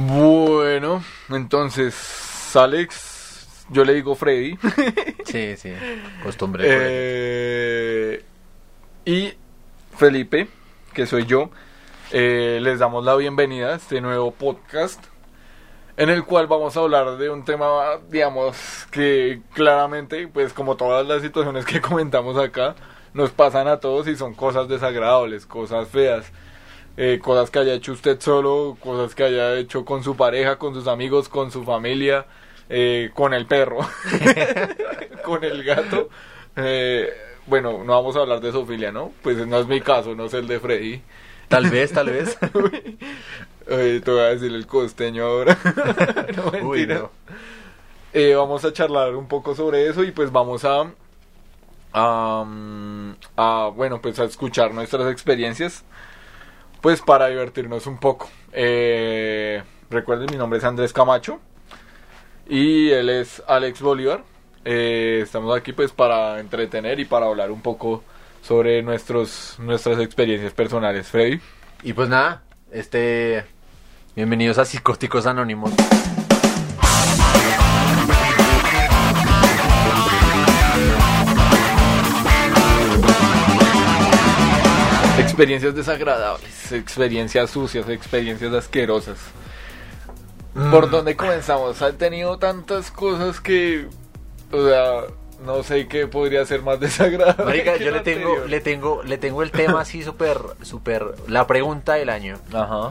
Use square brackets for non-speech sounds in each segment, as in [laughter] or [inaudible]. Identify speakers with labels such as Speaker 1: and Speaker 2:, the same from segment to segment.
Speaker 1: Bueno, entonces, Alex, yo le digo Freddy. [laughs]
Speaker 2: Sí, sí, costumbre.
Speaker 1: Eh, y Felipe, que soy yo, eh, les damos la bienvenida a este nuevo podcast en el cual vamos a hablar de un tema, digamos, que claramente, pues como todas las situaciones que [laughs] comentamos acá, nos pasan a todos y son cosas desagradables, cosas feas, eh, cosas que haya hecho usted solo, cosas que haya hecho con su pareja, con sus amigos, con su familia, eh, con el perro, [laughs] con el gato. Eh, bueno, no vamos a hablar de zoofilia, ¿no? Pues no es mi caso, no es el de Freddy.
Speaker 2: Tal vez, tal vez. [laughs]
Speaker 1: Oye, te voy a decir el costeño ahora. [laughs]
Speaker 2: Uy, no.
Speaker 1: Eh, vamos a charlar un poco sobre eso y pues vamos a, a, mm, a, bueno, pues a escuchar nuestras experiencias, pues para divertirnos un poco. Eh, recuerden, mi nombre es Andrés Camacho y él es Alex Bolívar. Eh, estamos aquí pues para entretener y para hablar un poco sobre nuestros, nuestras experiencias personales. Freddy.
Speaker 2: Y pues nada, este. Bienvenidos a Psicóticos Anónimos.
Speaker 1: Experiencias desagradables, experiencias sucias, experiencias asquerosas. ¿Por dónde comenzamos? Han tenido tantas cosas que, o sea, no sé qué podría ser más desagradable.
Speaker 2: Marica, yo le tengo,
Speaker 1: anterior.
Speaker 2: le tengo, le tengo el tema así súper, súper. La pregunta del año.
Speaker 1: Ajá.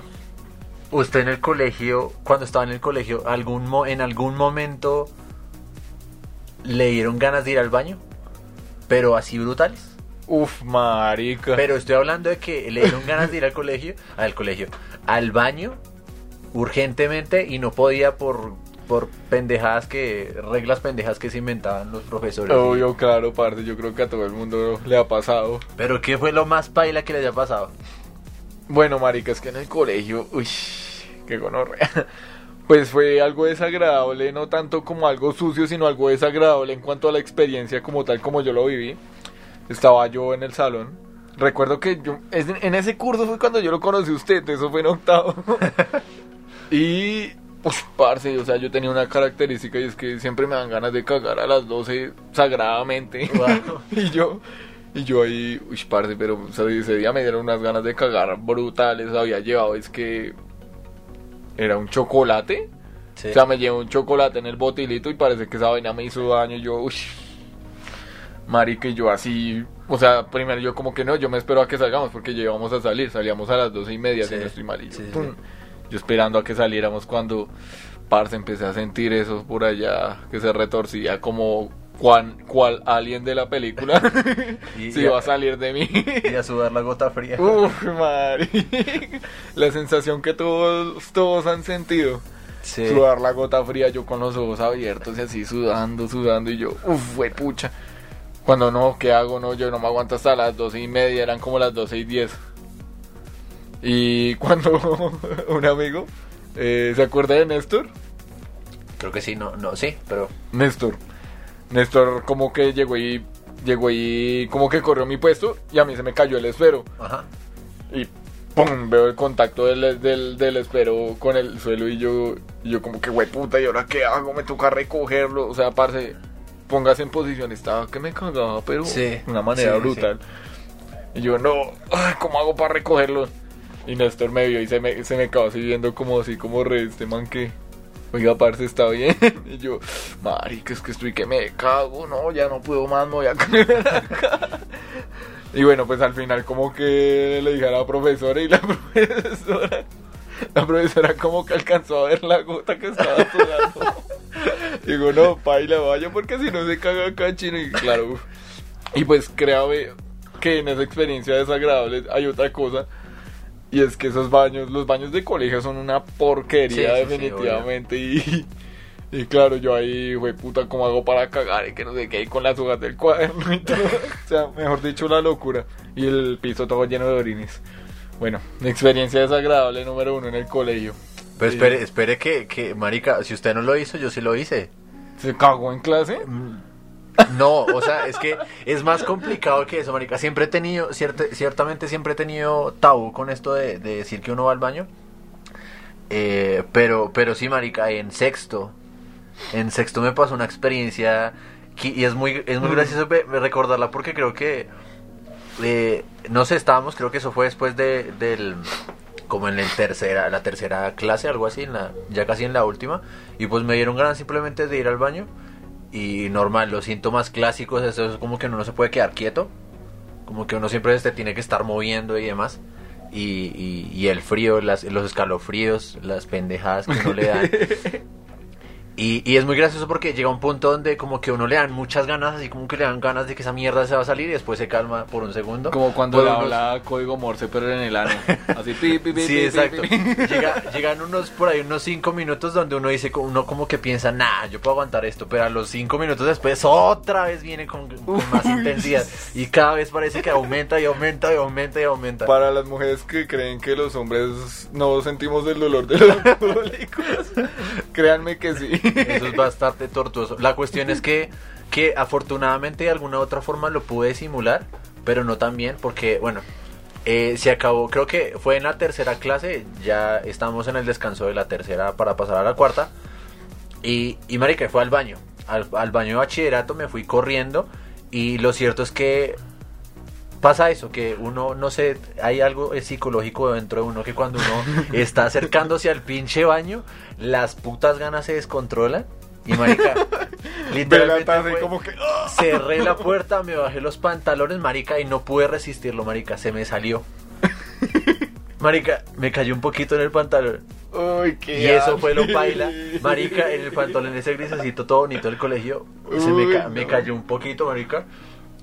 Speaker 2: ¿Usted en el colegio, cuando estaba en el colegio, algún mo- en algún momento le dieron ganas de ir al baño? Pero así brutales.
Speaker 1: Uf, marica.
Speaker 2: Pero estoy hablando de que le dieron ganas de ir al colegio, al colegio, al baño, urgentemente y no podía por, por pendejadas que, reglas pendejas que se inventaban los profesores.
Speaker 1: Obvio, claro, parte. Yo creo que a todo el mundo le ha pasado.
Speaker 2: Pero ¿qué fue lo más paila que le haya pasado?
Speaker 1: Bueno, marica, es que en el colegio, uy, qué gonorrea. Pues fue algo desagradable, no tanto como algo sucio, sino algo desagradable en cuanto a la experiencia como tal, como yo lo viví. Estaba yo en el salón. Recuerdo que yo, en ese curso fue cuando yo lo conocí a usted, eso fue en octavo. [laughs] y, pues, parce, o sea, yo tenía una característica y es que siempre me dan ganas de cagar a las 12 sagradamente.
Speaker 2: Wow. [laughs]
Speaker 1: y yo, y yo ahí, uy, parce, pero o sea, ese día me dieron unas ganas de cagar brutales. Había llevado, es que era un chocolate.
Speaker 2: Sí.
Speaker 1: O sea, me llevé un chocolate en el botilito y parece que esa vaina me hizo daño. Y yo, uy, marica, y yo así. O sea, primero yo como que no, yo me espero a que salgamos porque ya íbamos a salir. Salíamos a las doce y media,
Speaker 2: Sí,
Speaker 1: si no estoy mal. y yo,
Speaker 2: sí,
Speaker 1: pum, yo esperando a que saliéramos cuando, parce, empecé a sentir eso por allá, que se retorcía como cual, cual alien de la película. [laughs]
Speaker 2: Y- [laughs]
Speaker 1: se iba a salir de mí.
Speaker 2: Y a sudar la gota fría.
Speaker 1: Uf, marica. [laughs] La sensación que todos, todos han sentido.
Speaker 2: Sí.
Speaker 1: Sudar la gota fría, yo con los ojos abiertos y así sudando, sudando. Y yo, uff, fue pucha. Cuando no, ¿qué hago? No, yo no me aguanto hasta las doce y media, eran como las doce y diez. Y [laughs] cuando un amigo, eh, ¿se acuerda de Néstor?
Speaker 2: Creo que sí, no, no, sí, pero
Speaker 1: Néstor. Néstor como que llegó y llegó y como que corrió mi puesto y a mí se me cayó el esfero.
Speaker 2: ajá.
Speaker 1: Y pum, veo el contacto del, del, del esfero con el suelo y yo, y yo como que, güey, puta, ¿y ahora qué hago? Me toca recogerlo. O sea, parce, póngase en posición. Estaba que me cagaba, pero
Speaker 2: Sí,
Speaker 1: de una manera
Speaker 2: sí,
Speaker 1: brutal. Y yo, no, ay, ¿cómo hago para recogerlo? Y Néstor me vio y se me, se me quedó así viendo como así, como re, este man que... Oiga, parce, ¿está bien? [laughs] Y yo, marica, es que estoy que me cago, no, ya no puedo más, me voy a [laughs] caer acá. Y bueno, pues al final como que le dije a la profesora y la [laughs] profesora... La profesora como que alcanzó a ver la gota que estaba sudando. Digo, no, paila, vaya, porque si no se caga acá chino. Y claro, uf. y pues créame que en esa experiencia desagradable hay otra cosa. Y es que esos baños, los baños de colegio son una porquería
Speaker 2: Sí, sí, sí,
Speaker 1: definitivamente. y, y claro, yo ahí, güey, puta, ¿cómo hago para cagar? Y que no sé qué, con las hojas del cuaderno y todo. [laughs] o sea, mejor dicho, la locura. Y el piso todo lleno de orines. Bueno, experiencia desagradable número uno en el colegio.
Speaker 2: Pero
Speaker 1: Sí.
Speaker 2: espere, espere que, que, marica, si usted no lo hizo, yo sí lo hice.
Speaker 1: ¿Se cagó en clase?
Speaker 2: No, o sea, es que es más complicado que eso, marica. Siempre he tenido, cierte- ciertamente siempre he tenido tabú con esto de, de decir que uno va al baño. Eh, pero, pero sí, marica, en sexto. En sexto me pasó una experiencia que- y es muy, es muy gracioso ve- recordarla porque creo que, eh, no sé, estábamos, creo que eso fue después de, del, como en la tercera, la tercera clase, algo así, en la, ya casi en la última, y pues me dieron ganas simplemente de ir al baño y normal, los síntomas clásicos, eso es como que uno no se puede quedar quieto, como que uno siempre se tiene que estar moviendo y demás. Y el frío, las, los escalofríos, las pendejadas que uno le dan. [laughs] Y, y es muy gracioso porque llega un punto donde como que uno le dan muchas ganas, así como que le dan ganas de que esa mierda se va a salir y después se calma por un segundo.
Speaker 1: Como cuando
Speaker 2: Por
Speaker 1: le
Speaker 2: unos-
Speaker 1: habla código Morse, pero en el ano. Así, pi, pi, pi,
Speaker 2: Sí, exacto. Llega, llegan unos por ahí unos cinco minutos donde uno dice, uno como que piensa, nah, yo puedo aguantar esto, pero a los cinco minutos después otra vez viene con, con más intensidad y cada vez parece que aumenta y aumenta y aumenta y aumenta.
Speaker 1: Para las mujeres que creen que los hombres no sentimos el dolor de los [laughs] alcohólicos, créanme que sí. [laughs]
Speaker 2: Eso es bastante tortuoso. La cuestión es que, que afortunadamente de alguna otra forma lo pude simular, pero no tan bien porque, bueno, eh, se acabó, creo que fue en la tercera clase, ya estamos en el descanso de la tercera para pasar a la cuarta, y, y marica, fue al baño, al, al baño de bachillerato me fui corriendo, y lo cierto es que pasa eso, que uno, no sé, hay algo psicológico dentro de uno que cuando uno [laughs] está acercándose al pinche baño, las putas ganas se descontrolan. Y marica, [laughs] literalmente fue-
Speaker 1: como que... ¡ah!
Speaker 2: cerré la puerta, me bajé los pantalones, marica, y no pude resistirlo, marica, se me salió. [laughs] Marica, me cayó un poquito en el pantalón.
Speaker 1: Uy, qué
Speaker 2: Y eso fue lo baila. Marica, en el pantalón ese grisecito todo bonito del colegio, se me, ca- me cayó un poquito, marica.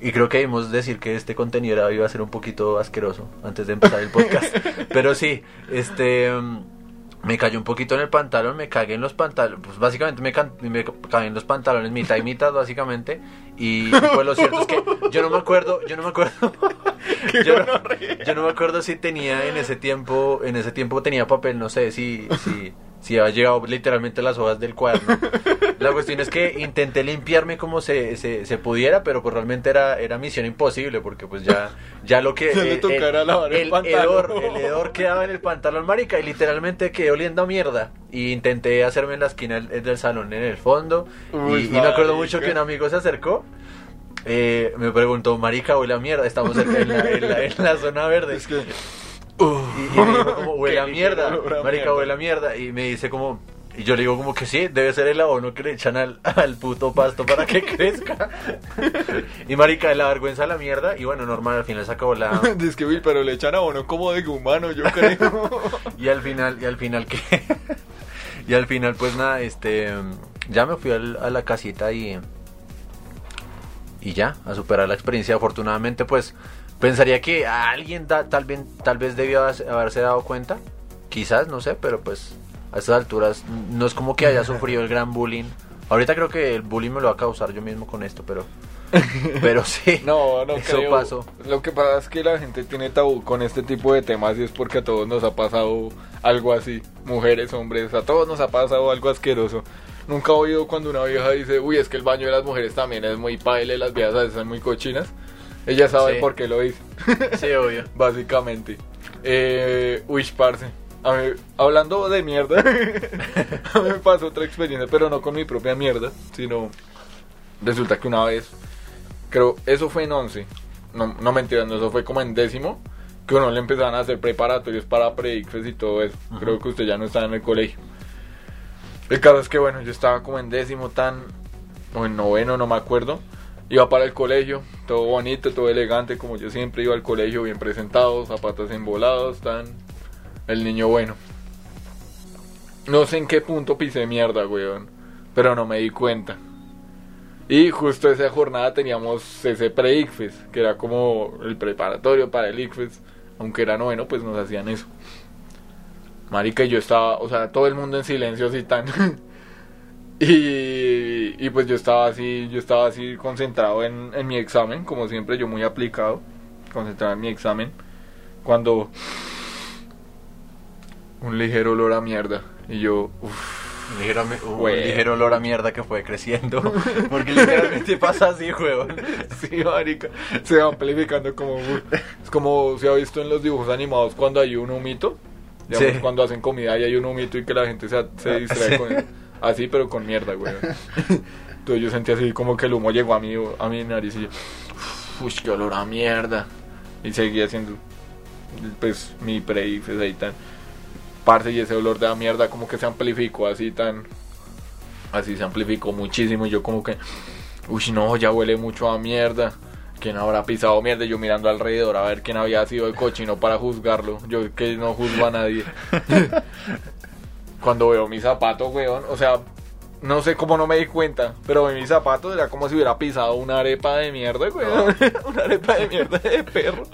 Speaker 2: Y creo que debimos decir que este contenido era- iba a ser un poquito asqueroso antes de empezar el podcast. [laughs] Pero sí, este mm, me cayó un poquito en el pantalón, me cagué en los pantalones, pues básicamente me, cagué en los pantalones mitad y mitad básicamente. Y pues lo cierto es que yo no me acuerdo, yo no me acuerdo. [laughs] [laughs] yo, no, yo no me acuerdo si tenía en ese tiempo, en ese tiempo tenía papel, no sé si, si, si había llegado literalmente las hojas del cuaderno. [laughs] La cuestión es que intenté limpiarme como se, se, se pudiera, pero pues realmente era, era misión imposible, porque pues ya, ya lo que... [laughs]
Speaker 1: Le
Speaker 2: eh,
Speaker 1: tocara lavar el pantalón.
Speaker 2: hedor, el hedor quedaba en el pantalón, marica, y literalmente quedé oliendo a mierda. Y intenté hacerme en la esquina del, del salón, en el fondo, y-
Speaker 1: Uy,
Speaker 2: y, me acuerdo mucho que un amigo se acercó. eh, me preguntó, marica, huele a mierda, estamos en la, en la- en la zona verde.
Speaker 1: Es que...
Speaker 2: Y, y me dijo como, huele a [laughs]
Speaker 1: Qué
Speaker 2: mierda, marica,
Speaker 1: mierda.
Speaker 2: huele a mierda. Y me dice como, y yo le digo como que sí, debe ser el abono que le echan al, [laughs] al puto pasto para que [laughs] crezca. y marica, la vergüenza a la mierda. Y bueno, normal, al final se acabó la...
Speaker 1: Dice que, pero le echan abono como de humano, yo creo.
Speaker 2: Y al final, y al final que... y al final pues nada, este... Ya me fui al- a la casita y... Y ya, a superar la experiencia. Afortunadamente pues pensaría que alguien da- tal, vez, tal vez debió haberse- haberse dado cuenta. Quizás, no sé, pero pues a estas alturas no es como que haya [laughs] sufrido el gran bullying. Ahorita creo que el bullying me lo va a causar yo mismo con esto, pero... [laughs] Pero sí. [laughs]
Speaker 1: No, no
Speaker 2: Eso
Speaker 1: creo.
Speaker 2: pasó.
Speaker 1: Lo que pasa es que la gente tiene tabú con este tipo de temas y es porque a todos nos ha pasado algo así. Mujeres, hombres, a todos nos ha pasado algo asqueroso. Nunca he oído cuando una vieja dice, uy, es que el baño de las mujeres también es muy paile, las viejas a veces son muy cochinas. Ella sabe
Speaker 2: Sí.
Speaker 1: por qué lo dice, [laughs]
Speaker 2: Sí, obvio. [laughs]
Speaker 1: básicamente. Eh, uy, parce. A mí, hablando de mierda, [laughs] a mí me pasó otra experiencia, pero no con mi propia mierda, sino resulta que una vez, creo, eso fue en 11, no, no mentiras, no, eso fue como en décimo, que uno le empezaban a hacer preparatorios para predicfes y todo eso. Creo que usted ya no estaba en el colegio. El caso es que, bueno, yo estaba como en décimo tan, o en noveno, no me acuerdo. Iba para el colegio, todo bonito, todo elegante, como yo siempre iba al colegio, bien presentado, zapatos embolados, tan. El niño bueno. No sé en qué punto pisé mierda, weón. Pero no me di cuenta. Y justo esa jornada teníamos ese pre-ICFES, que era como el preparatorio para el ICFES. Aunque era noveno, pues nos hacían eso. Marica, y yo estaba, o sea, todo el mundo en silencio así tan. [laughs] y, y pues yo estaba así, yo estaba así concentrado en, en mi examen, como siempre, yo muy aplicado, concentrado en mi examen. Cuando un ligero olor a mierda. Y yo, uff.
Speaker 2: Un ligero, un
Speaker 1: Güey.
Speaker 2: ligero olor a mierda que fue creciendo. [laughs] Porque literalmente pasa así, huevón.
Speaker 1: Sí, marica, se va amplificando como... Es como se ha visto en los dibujos animados cuando hay un humito Digamos,
Speaker 2: Sí.
Speaker 1: cuando hacen comida y hay un humito y que la gente se, se distrae
Speaker 2: Sí.
Speaker 1: con eso. Así, pero con mierda, güey. Entonces yo sentí así como que el humo llegó a mi, a mi nariz y yo, uy, qué olor a mierda. Y seguí haciendo, pues, mi pre pues, ahí tan. Parce, y ese olor de la mierda como que se amplificó así tan. Así se amplificó muchísimo. Y yo como que, uy, no, ya huele mucho a mierda. ¿Quién habrá pisado mierda? Yo mirando alrededor a ver quién había sido el cochino para juzgarlo. Yo que no juzgo a nadie. [laughs] Cuando veo mi zapato, weón, o sea, no sé cómo no me di cuenta, pero mi zapato era como si hubiera pisado una arepa de mierda, weón. [laughs] una arepa de mierda de perro.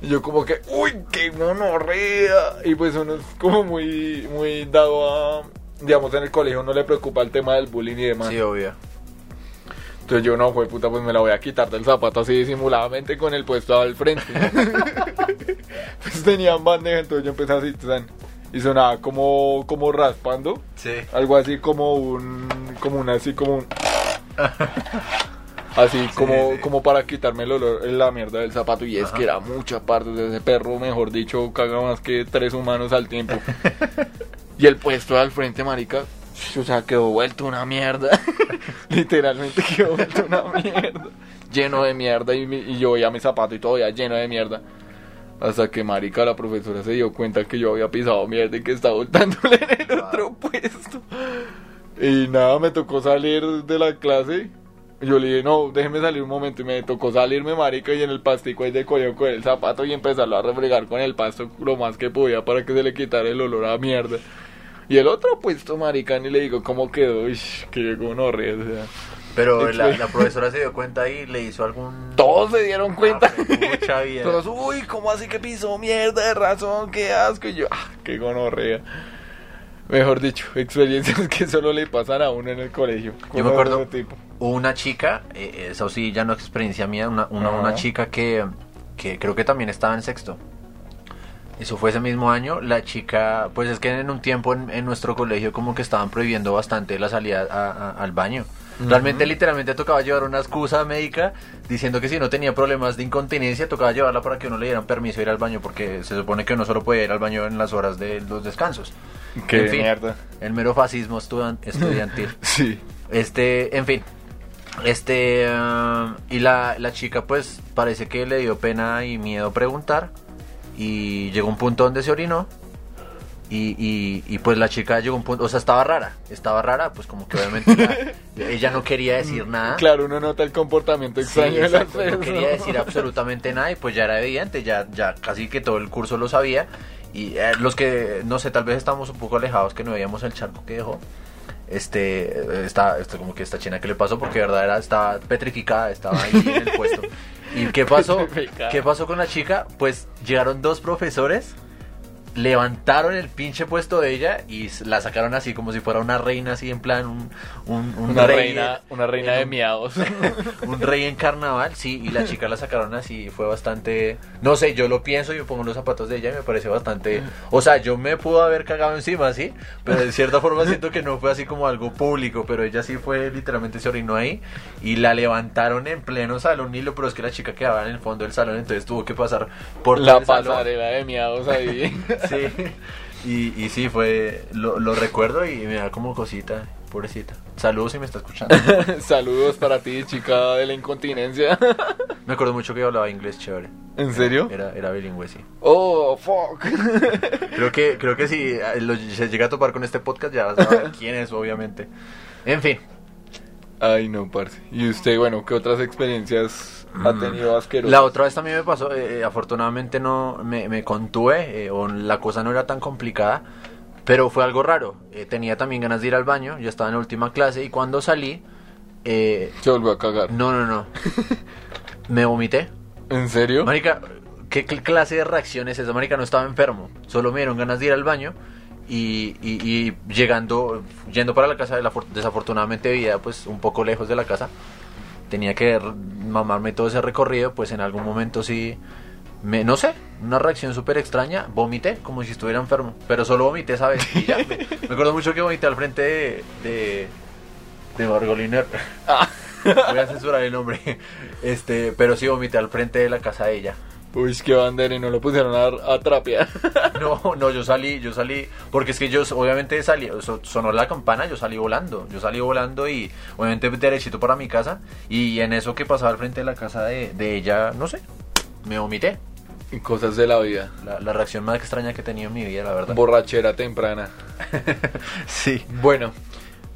Speaker 1: Y yo como que, uy, qué monorrea. Y pues uno es como muy, muy dado a, digamos, en el colegio no le preocupa el tema del bullying y demás.
Speaker 2: Sí, obvio.
Speaker 1: Entonces yo no, fue puta, pues me la voy a quitar del zapato así disimuladamente con el puesto al frente. [laughs] pues tenían bandeja, entonces yo empecé así, tan, y sonaba como, como raspando,
Speaker 2: Sí.
Speaker 1: algo así como un, como un, así como un, así [laughs] como,
Speaker 2: sí.
Speaker 1: como para quitarme el olor, la mierda del zapato, y es
Speaker 2: Ajá.
Speaker 1: que era mucha parte de ese perro, mejor dicho, caga más que tres humanos al tiempo. [laughs] y el puesto al frente, marica, o sea, quedó vuelto una mierda. [laughs] Literalmente quedó vuelto una mierda. Lleno de mierda y, y yo veía mi zapato y todavía lleno de mierda. Hasta que marica la profesora se dio cuenta que yo había pisado mierda y que estaba voltándole en el otro puesto. Y nada, me tocó salir de la clase. Yo le dije, no, déjeme salir un momento. Y me tocó salirme, marica, y en el pastico ahí de con el zapato y empezarlo a refregar con el pasto lo más que podía para que se le quitara el olor a mierda. Y el otro puesto, marica, ni le digo cómo quedó. Uy, que gonorrea, o sea.
Speaker 2: Pero la,
Speaker 1: Excelente.
Speaker 2: la profesora se dio cuenta y le hizo algún...
Speaker 1: Todos se dieron cuenta.
Speaker 2: Ah, mucha [laughs] vida.
Speaker 1: Todos, uy, ¿cómo así que pisó mierda de razón? Qué asco. Y yo, ah, qué gonorrea. Mejor dicho, [laughs] experiencias que solo le pasan a uno en el colegio.
Speaker 2: Yo me acuerdo
Speaker 1: tipo.
Speaker 2: hubo una chica, eh, eso sí, ya no es experiencia mía, una, una, una chica que, que creo que también estaba en sexto. Eso fue ese mismo año. La chica, pues es que en un tiempo en, en nuestro colegio como que estaban prohibiendo bastante la salida a- a- al baño. Realmente, literalmente tocaba llevar una excusa médica diciendo que si no tenía problemas de incontinencia, tocaba llevarla para que uno le dieran permiso de ir al baño, porque se supone que uno solo puede ir al baño en las horas de los descansos.
Speaker 1: Qué
Speaker 2: En fin,
Speaker 1: mierda.
Speaker 2: El mero fascismo [laughs] estudiantil.
Speaker 1: Sí.
Speaker 2: Este, en fin. Este, ah, y la, la chica pues parece que le dio pena y miedo preguntar. Y llegó un punto donde se orinó. Y, y, y, pues la chica llegó a un punto, o sea, estaba rara. Estaba rara, pues como que obviamente la- [laughs] ella no quería decir nada.
Speaker 1: Claro, uno nota el comportamiento
Speaker 2: Sí,
Speaker 1: extraño de las
Speaker 2: no quería decir absolutamente nada y pues ya era evidente, ya, ya casi que todo el curso lo sabía y eh, los que, no sé, tal vez estamos un poco alejados que no veíamos el charco que dejó, este, eh, está, este, como que esta china que le pasó porque de verdad era, estaba petrificada, estaba ahí en el puesto. [laughs] ¿Y qué pasó? ¿Qué pasó con la chica? Pues llegaron dos profesores levantaron el pinche puesto de ella y la sacaron así como si fuera una reina así en plan un, un, un
Speaker 1: Una
Speaker 2: rey
Speaker 1: reina, una reina de miados. [laughs]
Speaker 2: un rey en carnaval, sí, y la [laughs] chica la sacaron así, fue bastante, no sé, yo lo pienso, yo pongo los zapatos de ella y me parece bastante, o sea, yo me pudo haber cagado encima, sí, pero de cierta forma [laughs] siento que no fue así como algo público, pero ella sí fue, literalmente se orinó ahí y la levantaron en pleno salón, y lo pero es que la chica quedaba en el fondo del salón, entonces tuvo que pasar por
Speaker 1: La pasarela de miados ahí.
Speaker 2: Sí, y, y sí, fue, lo, lo recuerdo y me da como cosita, pobrecita. Saludos si me está escuchando. [laughs]
Speaker 1: Saludos para ti, chica de la incontinencia.
Speaker 2: Me acuerdo mucho que hablaba inglés chévere.
Speaker 1: ¿En serio?
Speaker 2: Era, era bilingüe, sí.
Speaker 1: Oh, fuck.
Speaker 2: Creo que, creo que si lo- se llega a topar con este podcast ya saben [laughs] quién es, obviamente. En fin,
Speaker 1: Ay, no, parce. ¿Y usted, bueno, qué otras experiencias ha tenido asquerosas?
Speaker 2: la otra vez también me pasó, eh, eh, afortunadamente no me, me contuve, eh, o la cosa no era tan complicada, pero fue algo raro. Eh, tenía también ganas de ir al baño, yo estaba en la última clase y cuando salí, eh,
Speaker 1: Se volvió a cagar.
Speaker 2: no, no, no, [laughs] me vomité.
Speaker 1: ¿En serio?
Speaker 2: Marica, ¿qué cl- clase de reacción es esa? Marica, no estaba enfermo. Solo me dieron ganas de ir al baño. Y, y- y llegando, yendo para la casa, de la for- desafortunadamente vivía pues un poco lejos de la casa. Tenía que mamarme todo ese recorrido, pues en algún momento sí, me, no sé, una reacción súper extraña. Vomité como si estuviera enfermo, pero solo vomité esa vez. y ya. me, [laughs] me acuerdo mucho que vomité al frente de, de, de Margoliner. Voy a censurar el nombre. Este, pero sí vomité al frente de la casa de ella.
Speaker 1: Uy, qué bandera y no lo pusieron a, a trapear. [laughs]
Speaker 2: No, no, yo salí, yo salí, porque es que yo obviamente salí, so- sonó la campana, yo salí volando, yo salí volando y obviamente derechito para mi casa y en eso que pasaba al frente de la casa de, de ella, no sé, me vomité.
Speaker 1: Y cosas de la vida.
Speaker 2: La, la reacción más extraña que he tenido en mi vida, la verdad.
Speaker 1: Borrachera temprana. [laughs]
Speaker 2: sí.
Speaker 1: Bueno,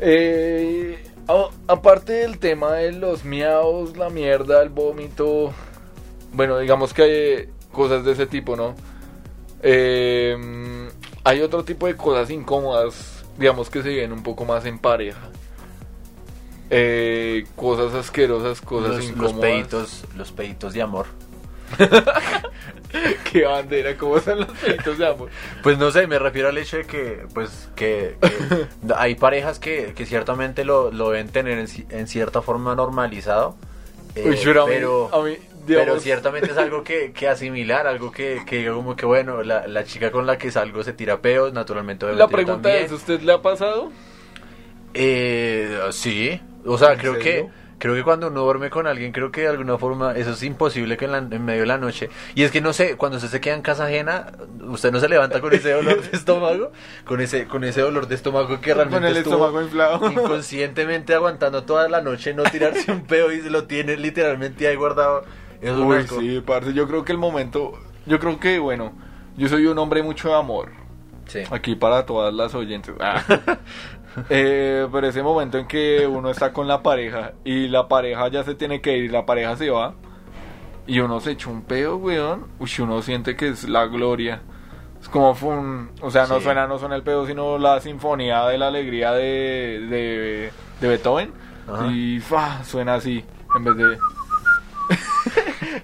Speaker 1: eh, a- aparte del tema de los miaos, la mierda, el vómito, bueno, digamos que hay cosas de ese tipo, ¿no? Eh, hay otro tipo de cosas incómodas, digamos que se viven un poco más en pareja. Eh, cosas asquerosas, cosas
Speaker 2: Los, los
Speaker 1: incómodas.
Speaker 2: peditos, los peditos de amor. [laughs]
Speaker 1: Qué bandera, ¿cómo son los peditos de amor?
Speaker 2: Pues no sé, me refiero al hecho de que, pues, que, que [laughs] hay parejas que, que ciertamente lo, lo deben tener en, en cierta forma normalizado. eh,
Speaker 1: Uy, pero a mí- a mí,
Speaker 2: pero ciertamente es algo que, que asimilar, algo que, que diga como que bueno, la, la chica con la que salgo se tira peos, naturalmente
Speaker 1: La pregunta
Speaker 2: también.
Speaker 1: es, ¿usted le ha pasado?
Speaker 2: Eh, sí, o sea,
Speaker 1: ¿En
Speaker 2: creo
Speaker 1: serio?
Speaker 2: que creo que cuando uno duerme con alguien, creo que de alguna forma eso es imposible que en, la- en medio de la noche. Y es que no sé, cuando usted se queda en casa ajena, usted no se levanta con ese dolor de estómago, con ese con ese dolor de estómago que realmente
Speaker 1: Con el
Speaker 2: estuvo
Speaker 1: estómago inflado.
Speaker 2: inconscientemente aguantando toda la noche no tirarse un peo y se lo tiene literalmente ahí guardado. Eso
Speaker 1: Uy, sí, parce, yo creo que el momento, yo creo que, bueno, yo soy un hombre mucho de amor,
Speaker 2: Sí.
Speaker 1: aquí para todas las oyentes. Ah. [laughs] Eh, pero ese momento en que uno está con la pareja y la pareja ya se tiene que ir y la pareja se va y uno se echa un pedo, weón, uy, uno siente que es la gloria. Es como un, o sea, no
Speaker 2: Sí.
Speaker 1: suena, no suena el pedo, sino la sinfonía de la alegría de, de, de Beethoven.
Speaker 2: Ajá.
Speaker 1: Y fa, suena así, en vez de...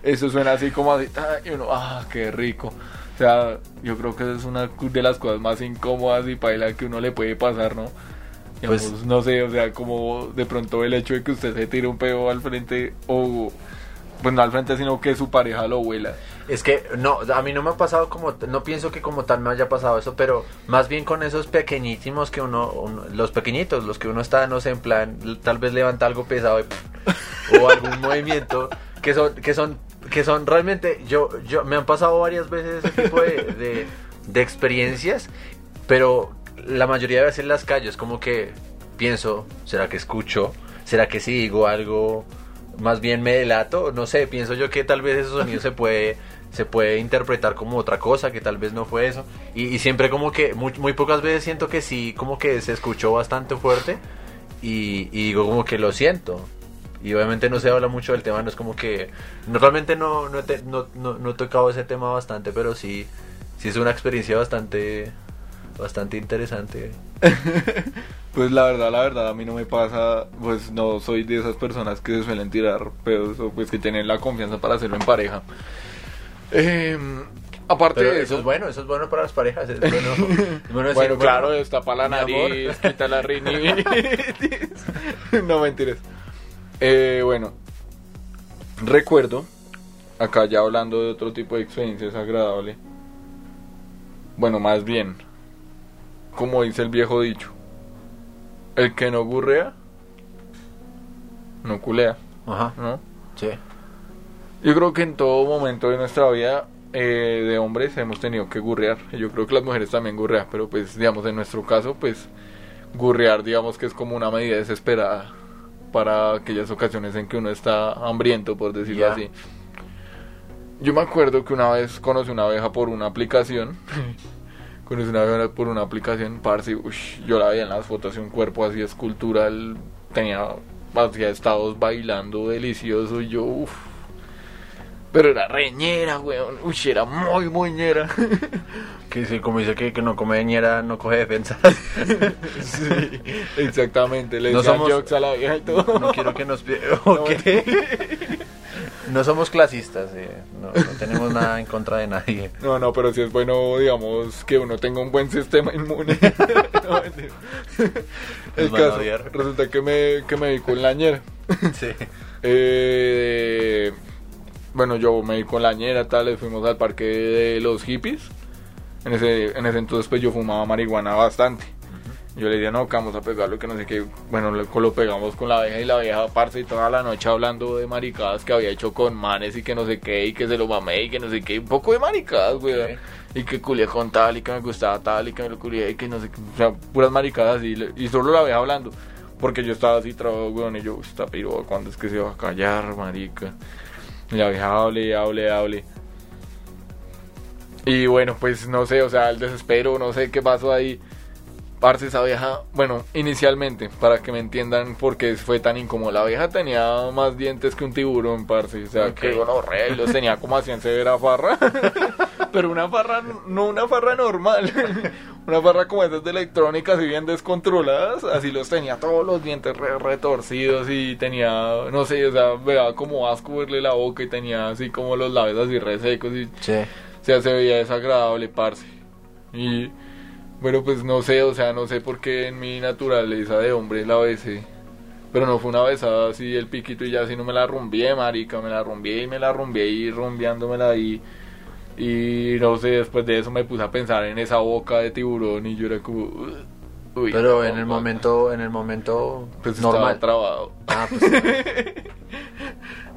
Speaker 1: Eso suena así como así, y uno, ah, qué rico. O sea, yo creo que es una de las cosas más incómodas y paila que uno le puede pasar, ¿no?
Speaker 2: Pues-
Speaker 1: no sé, o sea, como de pronto el hecho de que usted se tire un peo al frente o, pues no al frente, sino que su pareja lo huela.
Speaker 2: Es que no, a mí no me ha pasado como, no pienso que como tal me haya pasado eso, pero más bien con esos pequeñísimos que uno, uno- los pequeñitos, los que uno está, no sé, en plan, tal vez levanta algo pesado y- [laughs] o algún movimiento que son, que son, que son realmente, yo, yo, me han pasado varias veces ese tipo de, [laughs] de, de experiencias, pero la mayoría de veces las callo, es como que pienso, ¿será que escucho? ¿Será que si digo algo? Más bien me delato, no sé, pienso yo que tal vez ese sonido se puede se puede interpretar como otra cosa, que tal vez no fue eso. Y, y siempre como que, muy, muy pocas veces siento que sí, como que se escuchó bastante fuerte y, y digo como que lo siento. Y obviamente no se habla mucho del tema, no es como que... Normalmente no, no, he te- no, no, no he tocado ese tema bastante, pero sí, sí es una experiencia bastante, bastante interesante. [laughs]
Speaker 1: Pues la verdad, la verdad, a mí no me pasa, pues no soy de esas personas que se suelen tirar pedos o pues que tienen la confianza para hacerlo en pareja. Eh, aparte
Speaker 2: Pero
Speaker 1: de
Speaker 2: eso
Speaker 1: eso,
Speaker 2: es bueno, eso es bueno para las parejas. Es bueno, [laughs] es bueno decir,
Speaker 1: bueno, claro, destapa la
Speaker 2: mi amor.
Speaker 1: nariz, quita la rinitis. [laughs] no mentiras. Eh, bueno, recuerdo, acá ya hablando de otro tipo de experiencias agradables. Bueno, más bien, como dice el viejo dicho, el que no gurrea, no culea,
Speaker 2: Ajá,
Speaker 1: ¿no?
Speaker 2: sí.
Speaker 1: Yo creo que en todo momento de nuestra vida eh, de hombres hemos tenido que gurrear. Y Yo creo que las mujeres también gurrean, pero pues digamos en nuestro caso pues gurrear digamos que es como una medida desesperada para aquellas ocasiones en que uno está hambriento, por decirlo así. Yo me acuerdo que una vez conocí una abeja por una aplicación. [laughs] conocí una abeja por una aplicación, parce, ush, yo la veía en las fotos, un cuerpo así escultural, tenía hacía estados bailando delicioso y yo, uff. Pero era reñera, weón. Uy, era muy moñera. [laughs]
Speaker 2: Que sí, como dice que, que no come ñera, no coge defensa. [laughs]
Speaker 1: sí, exactamente. Le
Speaker 2: No
Speaker 1: decían
Speaker 2: somos-
Speaker 1: jokes a la vieja y todo.
Speaker 2: No quiero que nos... pi- [laughs]
Speaker 1: No,
Speaker 2: somos clasistas, eh, no, no tenemos nada en contra de nadie.
Speaker 1: No, no, pero sí es bueno, digamos, que uno tenga un buen sistema inmune. No. El
Speaker 2: Nos
Speaker 1: caso, resulta que me, que me con la ñera.
Speaker 2: Sí.
Speaker 1: Eh, bueno, yo me vi con la ñera, tal, le fuimos al parque de los hippies. En ese, en ese entonces pues yo fumaba marihuana bastante. Yo le dije, no, que vamos a pegarlo, que no sé qué. Bueno, lo, lo pegamos con la vieja y la vieja, parce, y toda la noche hablando de maricadas que había hecho con manes y que no sé qué, y que se lo mamé y que no sé qué. Un poco de maricadas, güey. Y que culié con tal y que me gustaba tal y que me lo culié y que no sé qué. O sea, puras maricadas Y solo la vieja hablando. Porque yo estaba así trabado, weón, y yo, "Uy, esta piroa, ¿cuándo es que se va a callar, marica? Y la vieja hable, hable, hable. Y bueno, pues no sé, o sea, el desespero, no sé qué pasó ahí. Parce, esa vieja, bueno, inicialmente, para que me entiendan por qué fue tan incómodo, la vieja tenía más dientes que un tiburón, parce, o sea,
Speaker 2: Ok.
Speaker 1: que gonorrea, y los tenía como hacían severa farra, [laughs] pero una farra, no una farra normal, [laughs] una farra como esas de electrónica, así bien descontroladas, así los tenía todos los dientes re- retorcidos y tenía, no sé, o sea, me daba como asco verle la boca y tenía así como los labios así resecos y
Speaker 2: Sí.
Speaker 1: o sea, se veía desagradable, parce. Y bueno, pues no sé, o sea, no sé por qué en mi naturaleza de hombre la besé. Pero no fue una besada así el piquito y ya así no me la rumbié, marica, me la rumbié y me la rumbié y rumbiándomela ahí. Y no sé, después de eso me puse a pensar en esa boca de tiburón y yo era como... "Ugh, uy,
Speaker 2: Pero
Speaker 1: no,
Speaker 2: en el
Speaker 1: pa".
Speaker 2: momento, en el momento
Speaker 1: Pues
Speaker 2: normal.
Speaker 1: trabado.
Speaker 2: Ah, pues, [laughs]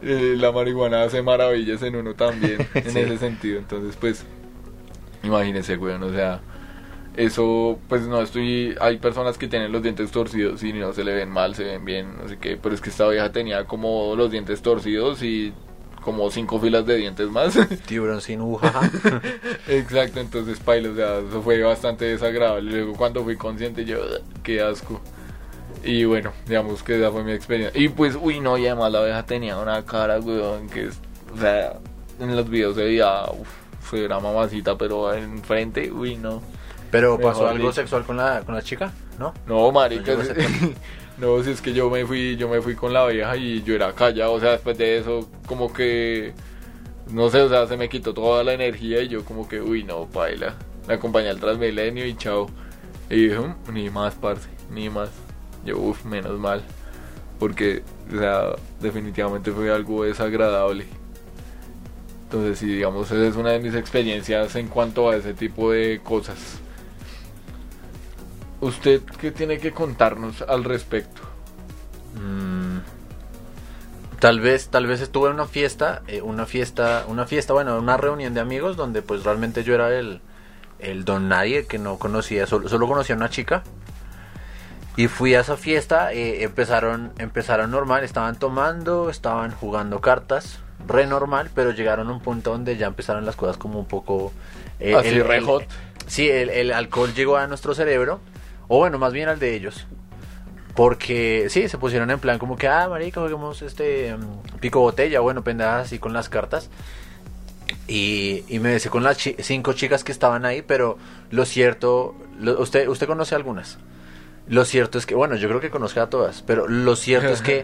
Speaker 1: Eh, la marihuana hace maravillas en uno también, [laughs] en
Speaker 2: Sí.
Speaker 1: ese sentido. Entonces, pues, imagínese, weón, o sea, eso, pues no estoy. Hay personas que tienen los dientes torcidos y no se le ven mal, se ven bien, no sé qué, pero es que esta vieja tenía como los dientes torcidos y como cinco filas de dientes más. [laughs]
Speaker 2: tiburón sin ujaja. [laughs]
Speaker 1: Exacto, entonces, paila, o sea, eso fue bastante desagradable. Luego, cuando fui consciente, yo, "Ugh, qué asco. Y bueno, digamos que esa fue mi experiencia. Y pues, uy, no, y además la abeja tenía una cara, weón, que es, o sea, en los videos se veía, uff, era mamacita, pero enfrente, uy, no.
Speaker 2: Pero
Speaker 1: Mejor
Speaker 2: pasó algo
Speaker 1: dicho.
Speaker 2: sexual con la, con la chica, ¿no?
Speaker 1: No, marica, [laughs]
Speaker 2: No
Speaker 1: si es que yo me fui, yo me fui con la vieja y yo era callado, o sea, después de eso, como que, no sé, o sea, se me quitó toda la energía y yo como que, uy, no, paila. Me acompañé al Transmilenio y chao. Y dije, "Mm, ni más, parce, ni más. Yo, uff, menos mal. Porque, o sea, definitivamente fue algo desagradable. Entonces, sí, digamos, esa es una de mis experiencias en cuanto a ese tipo de cosas. ¿Usted qué tiene que contarnos al respecto?
Speaker 2: Mm, tal vez, tal vez estuve en una fiesta, eh, una fiesta, una fiesta, bueno, una reunión de amigos donde pues realmente yo era el, el don nadie que no conocía, solo, solo conocía a una chica. Y fui a esa fiesta, eh, empezaron, empezaron normal, estaban tomando, estaban jugando cartas, re normal, pero llegaron a un punto donde ya empezaron las cosas como un poco... eh,
Speaker 1: Así,
Speaker 2: el-
Speaker 1: re
Speaker 2: el-
Speaker 1: hot.
Speaker 2: Sí, el, el alcohol llegó a nuestro cerebro, o bueno, más bien al de ellos. Porque sí, se pusieron en plan como que, ah, marica, juguemos este mm, pico botella, bueno, pendejadas así con las cartas. Y, y me besé con las chi- cinco chicas que estaban ahí, pero lo cierto, lo- usted, usted conoce algunas. Lo cierto es que, bueno, yo creo que conozco a todas, pero lo cierto es que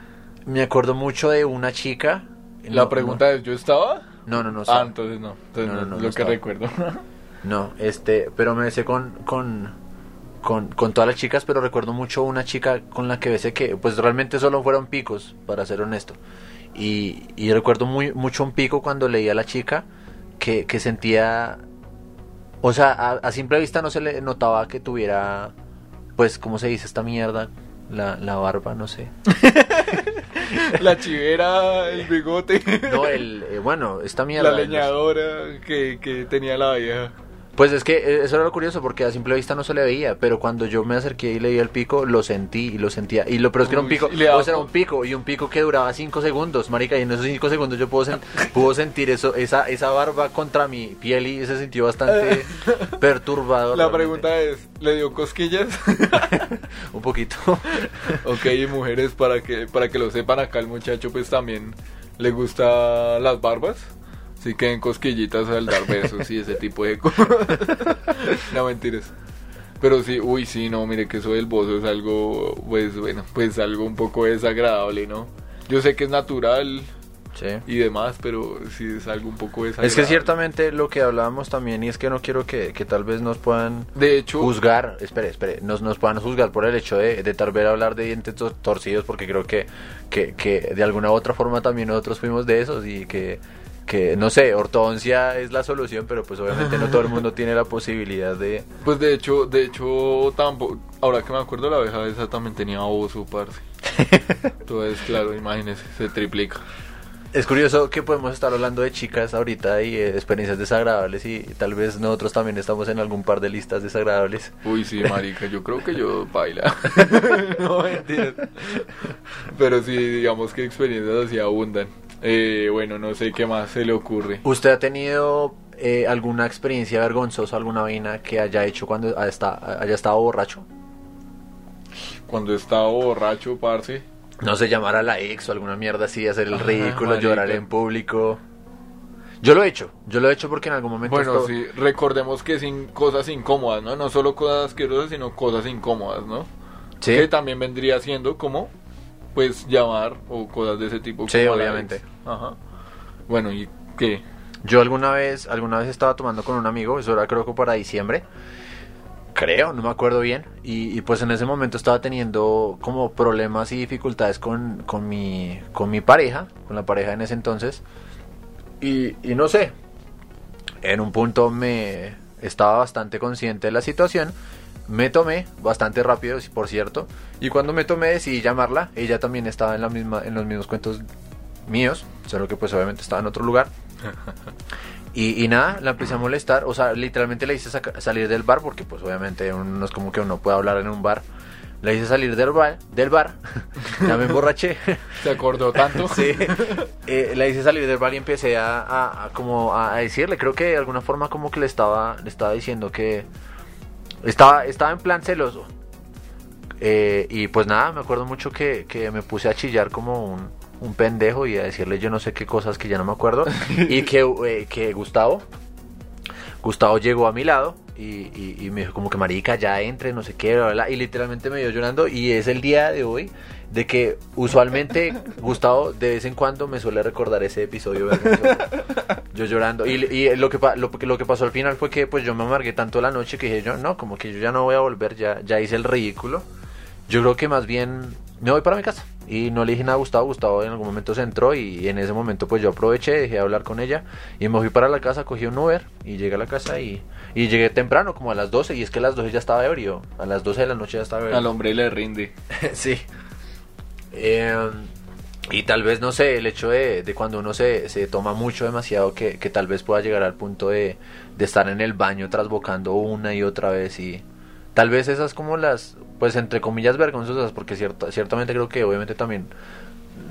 Speaker 2: [laughs] me acuerdo mucho de una chica.
Speaker 1: La
Speaker 2: no,
Speaker 1: pregunta es, ¿yo estaba?
Speaker 2: No, no, no.
Speaker 1: ah, entonces no. Entonces
Speaker 2: No,
Speaker 1: no, lo que
Speaker 2: estaba.
Speaker 1: recuerdo. [laughs]
Speaker 2: No, este, pero me besé con, con, con, con todas las chicas, pero recuerdo mucho una chica con la que besé que, pues realmente solo fueron picos, para ser honesto. Y, y recuerdo muy, mucho un pico cuando leí a la chica que, que sentía, o sea, a, a simple vista no se le notaba que tuviera, pues, ¿cómo se dice esta mierda? La, la barba, no sé. [laughs]
Speaker 1: la chivera, el bigote.
Speaker 2: No, el, eh, bueno, esta mierda.
Speaker 1: la leñadora que, que tenía la vieja.
Speaker 2: Pues es que eh, eso era lo curioso porque a simple vista no se le veía, pero cuando yo me acerqué y le di el pico, lo sentí y lo sentía. Y lo peor es que era un pico, o sea, era un pico y un pico que duraba 5 segundos, marica, y en esos 5 segundos yo puedo, sen- [laughs] puedo sentir eso, esa, esa barba contra mi piel y se sintió bastante [laughs] perturbador.
Speaker 1: La
Speaker 2: realmente.
Speaker 1: pregunta es, ¿le dio cosquillas? [laughs]
Speaker 2: Un poquito.
Speaker 1: ok, y mujeres, para que, para que lo sepan acá, el muchacho pues también le gusta las barbas. Así que en cosquillitas al dar besos y ese tipo de cosas. [laughs] no, mentiras. Pero sí, uy, sí, no, mire que eso del bozo es algo, pues bueno, pues algo un poco desagradable, ¿no? Yo sé que es natural
Speaker 2: Sí.
Speaker 1: y demás, pero sí es algo un poco desagradable.
Speaker 2: Es que ciertamente lo que hablábamos también, y es que no quiero que, que tal vez nos puedan
Speaker 1: De hecho,
Speaker 2: juzgar, espere, espere, nos, nos puedan juzgar por el hecho de, de tal vez hablar de dientes tor- torcidos, porque creo que, que, que de alguna u otra forma también nosotros fuimos de esos y que, que, no sé, ortodoncia es la solución, pero pues obviamente no todo el mundo tiene la posibilidad de...
Speaker 1: Pues de hecho, de hecho, tampoco, ahora que me acuerdo, la abeja esa también tenía oso, parce. [laughs] Entonces, claro, imagínese, se triplica.
Speaker 2: Es curioso que podemos estar hablando de chicas ahorita y eh, experiencias desagradables y tal vez nosotros también estamos en algún par de listas desagradables.
Speaker 1: Uy, sí, [laughs] marica, yo creo que yo baila. [laughs] no, mentira. Pero sí, digamos que experiencias así abundan. Eh, bueno, no sé qué más se le ocurre.
Speaker 2: ¿Usted ha tenido eh, alguna experiencia vergonzosa, alguna vaina que haya hecho cuando ha esta- haya estado borracho?
Speaker 1: Cuando estaba borracho, parce.
Speaker 2: No sé, llamar a la ex o alguna mierda así, hacer el
Speaker 1: Ajá,
Speaker 2: ridículo, llorar en público. Yo lo he hecho, yo lo he hecho porque en algún momento...
Speaker 1: Bueno,
Speaker 2: esto-
Speaker 1: sí, recordemos que sin cosas incómodas, ¿no? No solo cosas asquerosas, sino cosas incómodas, ¿no?
Speaker 2: Sí,
Speaker 1: Que también vendría siendo como, pues, llamar o cosas de ese tipo.
Speaker 2: Sí, obviamente.
Speaker 1: Ajá. Bueno, ¿y qué?
Speaker 2: Yo alguna vez, alguna vez estaba tomando con un amigo, eso era creo que para diciembre, creo, no me acuerdo bien, y, y, pues en ese momento estaba teniendo como problemas y dificultades con, con, mi, con mi pareja, con la pareja en ese entonces, y, y no sé, en un punto me estaba bastante consciente de la situación, me tomé bastante rápido, por cierto, y cuando me tomé decidí llamarla, ella también estaba en, la misma, en los mismos cuentos míos, solo que pues obviamente estaba en otro lugar. [laughs] Y, y nada, la empecé a molestar, o sea, literalmente le hice salir del bar, porque pues obviamente uno- no es como que uno pueda hablar en un bar. La hice salir del bar, del bar, [laughs] ya me emborraché.
Speaker 1: ¿Se acordó tanto? [laughs]
Speaker 2: Sí, Eh, la hice salir del bar y empecé a, a- a como a decirle, creo que de alguna forma como que le estaba, le estaba diciendo que estaba, estaba en plan celoso. Eh, y pues nada, me acuerdo mucho que, que me puse a chillar como un, un pendejo y a decirle yo no sé qué cosas que ya no me acuerdo. [laughs] y que, eh, que Gustavo, Gustavo llegó a mi lado y, y- y me dijo como que marica ya entre, no sé qué, bla, bla, bla", y literalmente me dio llorando. Y es el día de hoy de que usualmente [laughs] Gustavo de vez en cuando me suele recordar ese episodio [laughs] yo llorando. Y, y lo que lo, que- lo que pasó al final fue que pues yo me amargué tanto la noche que dije yo no como que yo ya no voy a volver ya ya hice el ridículo yo creo que más bien me voy para mi casa y no le dije nada a Gustavo Gustavo en algún momento se entró y en ese momento pues yo aproveché dejé de hablar con ella y me fui para la casa cogí un Uber y llegué a la casa y, y llegué temprano como a las 12 y es que a las 12 ya estaba ebrio a las 12 de la noche ya estaba ebrio
Speaker 1: Al hombre le rinde. [laughs]
Speaker 2: sí. Eh, y tal vez, no sé, el hecho de, de cuando uno se, se toma mucho demasiado, que, que tal vez pueda llegar al punto de, de estar en el baño trasbocando una y otra vez y tal vez esas como las, pues entre comillas vergonzosas, porque cierta, ciertamente creo que obviamente también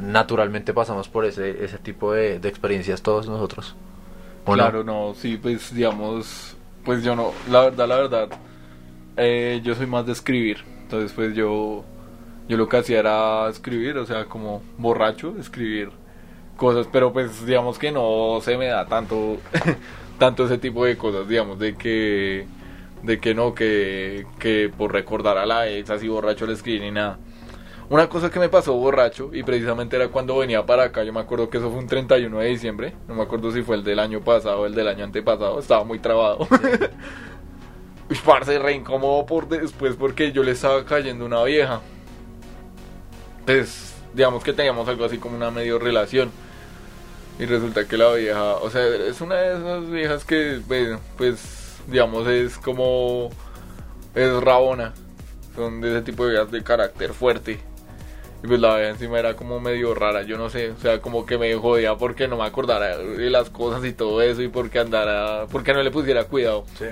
Speaker 2: naturalmente pasamos por ese, tipo de, experiencias todos nosotros.
Speaker 1: Claro, no, sí, pues digamos, pues yo no, la verdad, la verdad, eh, yo soy más de escribir, entonces pues yo, yo lo que hacía era escribir, o sea, como borracho, escribir cosas, pero pues digamos que no se me da tanto, [laughs] tanto ese tipo de cosas, digamos, de que, de que no, que, que por recordar a la ex así borracho le escribí ni nada. Una cosa que me pasó borracho, y precisamente era cuando venía para acá, yo me acuerdo que eso fue un 31 de diciembre, no me acuerdo si fue el del año pasado o el del año antepasado, estaba muy trabado. [laughs] Uy, parce, re incómodo por después porque yo le estaba cayendo una vieja. Pues, digamos que teníamos algo así como una medio relación. Y resulta que la vieja, o sea, es una de esas viejas que, bueno, pues, digamos, es como. Es rabona. Son de ese tipo de viejas de carácter fuerte. Y pues la vieja encima era como medio rara, yo no sé, o sea, como que me jodía porque no me acordara de las cosas y todo eso y porque andara, porque no le pusiera cuidado.
Speaker 2: Sí.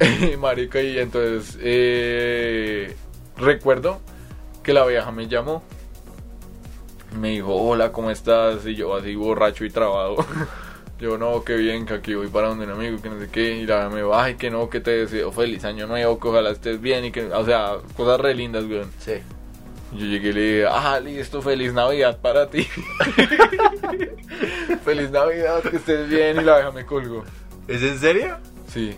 Speaker 2: [laughs]
Speaker 1: Marica, y entonces eh, recuerdo que la vieja me llamó. Me dijo, hola, ¿cómo estás? Y yo así borracho y trabado. [laughs] Yo, no, qué bien, que aquí voy para donde un amigo, que no sé qué. Y la me dijo, ay, que no, que te deseo feliz año nuevo, que ojalá estés bien. Y que, o sea, cosas re lindas, weón.
Speaker 2: Sí.
Speaker 1: Yo llegué y le dije, ah, listo, feliz Navidad para ti. [laughs] feliz Navidad, que estés bien. Y la vieja me colgó.
Speaker 2: ¿Es en serio?
Speaker 1: Sí.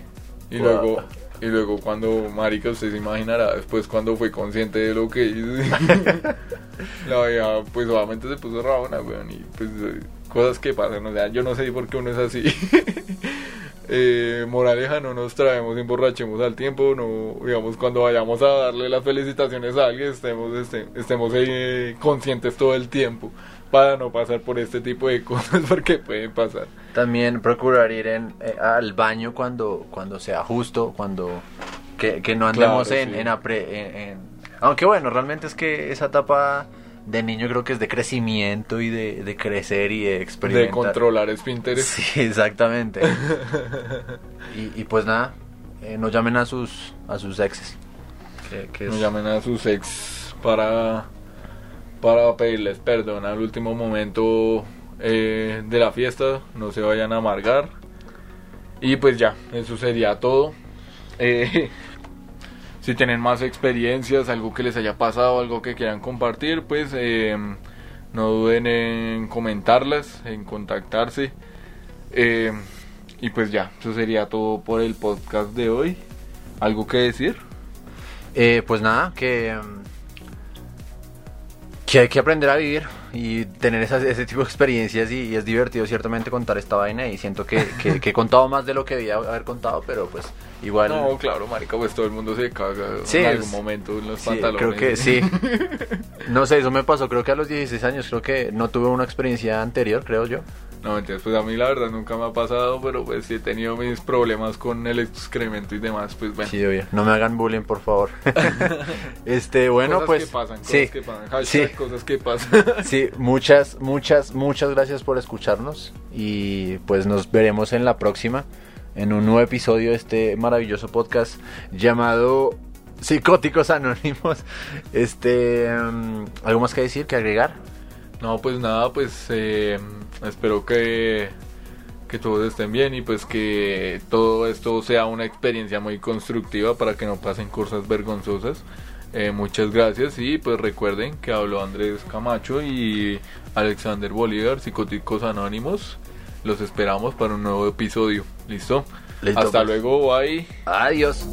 Speaker 1: Y
Speaker 2: Wow.
Speaker 1: luego, y luego cuando, marica, usted se imaginará después cuando fue consciente de lo que hizo. [laughs] la vieja, pues obviamente se puso rabona, weón. Y pues eh, cosas que pasan, o sea, yo no sé por qué uno es así. [laughs] Eh, moraleja, no nos traemos, emborrachemos al tiempo, no, digamos, cuando vayamos a darle las felicitaciones a alguien, estemos, este, estemos eh, conscientes todo el tiempo para no pasar por este tipo de cosas [laughs] porque pueden pasar.
Speaker 2: También procurar ir en, eh, al baño cuando, cuando sea justo, cuando que, que no andemos
Speaker 1: Claro,
Speaker 2: en,
Speaker 1: sí.
Speaker 2: en apre- en- en- Aunque bueno, realmente es que esa etapa de niño creo que es de crecimiento y de, de crecer y de experimentar.
Speaker 1: De controlar esfínteres.
Speaker 2: Sí, [laughs] exactamente. [laughs] y, y pues nada, eh, no llamen a sus a sus exes. Que, que es-
Speaker 1: No llamen a sus ex para, para pedirles perdón al último momento eh, de la fiesta. No se vayan a amargar. Y pues ya, eso sería todo. Eh, [laughs] si tienen más experiencias, algo que les haya pasado, algo que quieran compartir, pues eh, no duden en comentarlas, en contactarse. Y pues ya, eso sería todo por el podcast de hoy. ¿Algo que decir?
Speaker 2: Pues nada, que, que hay que aprender a vivir y tener esas- ese tipo de experiencias y, y es divertido ciertamente contar esta vaina y siento que, que- que he contado más de lo que debía haber contado, pero pues igual...
Speaker 1: No, claro, marica, pues todo el mundo se caga
Speaker 2: Sí,
Speaker 1: en
Speaker 2: es-
Speaker 1: algún momento en los
Speaker 2: Sí,
Speaker 1: pantalones.
Speaker 2: creo que sí. [laughs] No sé, eso me pasó, creo que a los 16 años, creo que no tuve una experiencia anterior, creo yo.
Speaker 1: No, entonces pues a mí la verdad nunca me ha pasado, pero pues sí he tenido mis problemas con el excremento y demás, pues bueno.
Speaker 2: Sí, obvio. No me hagan bullying, por favor. [laughs] este, bueno,
Speaker 1: cosas
Speaker 2: pues...
Speaker 1: que pasan, cosas
Speaker 2: sí,
Speaker 1: que pasan. Hashtag
Speaker 2: sí.
Speaker 1: cosas que pasan. [laughs]
Speaker 2: Sí, muchas, muchas, muchas gracias por escucharnos y pues nos veremos en la próxima, en un nuevo episodio de este maravilloso podcast llamado Psicóticos Anónimos. [laughs] Este, mm, ¿algo más que decir, que agregar?
Speaker 1: No, pues nada, pues eh, espero que, que todos estén bien y pues que todo esto sea una experiencia muy constructiva para que no pasen cosas vergonzosas. Eh, muchas gracias y pues recuerden que habló Andrés Camacho y Alexander Bolívar, Psicóticos Anónimos. Los esperamos para un nuevo episodio. ¿Listo?
Speaker 2: Listo,
Speaker 1: Hasta
Speaker 2: pues.
Speaker 1: luego, bye.
Speaker 2: Adiós.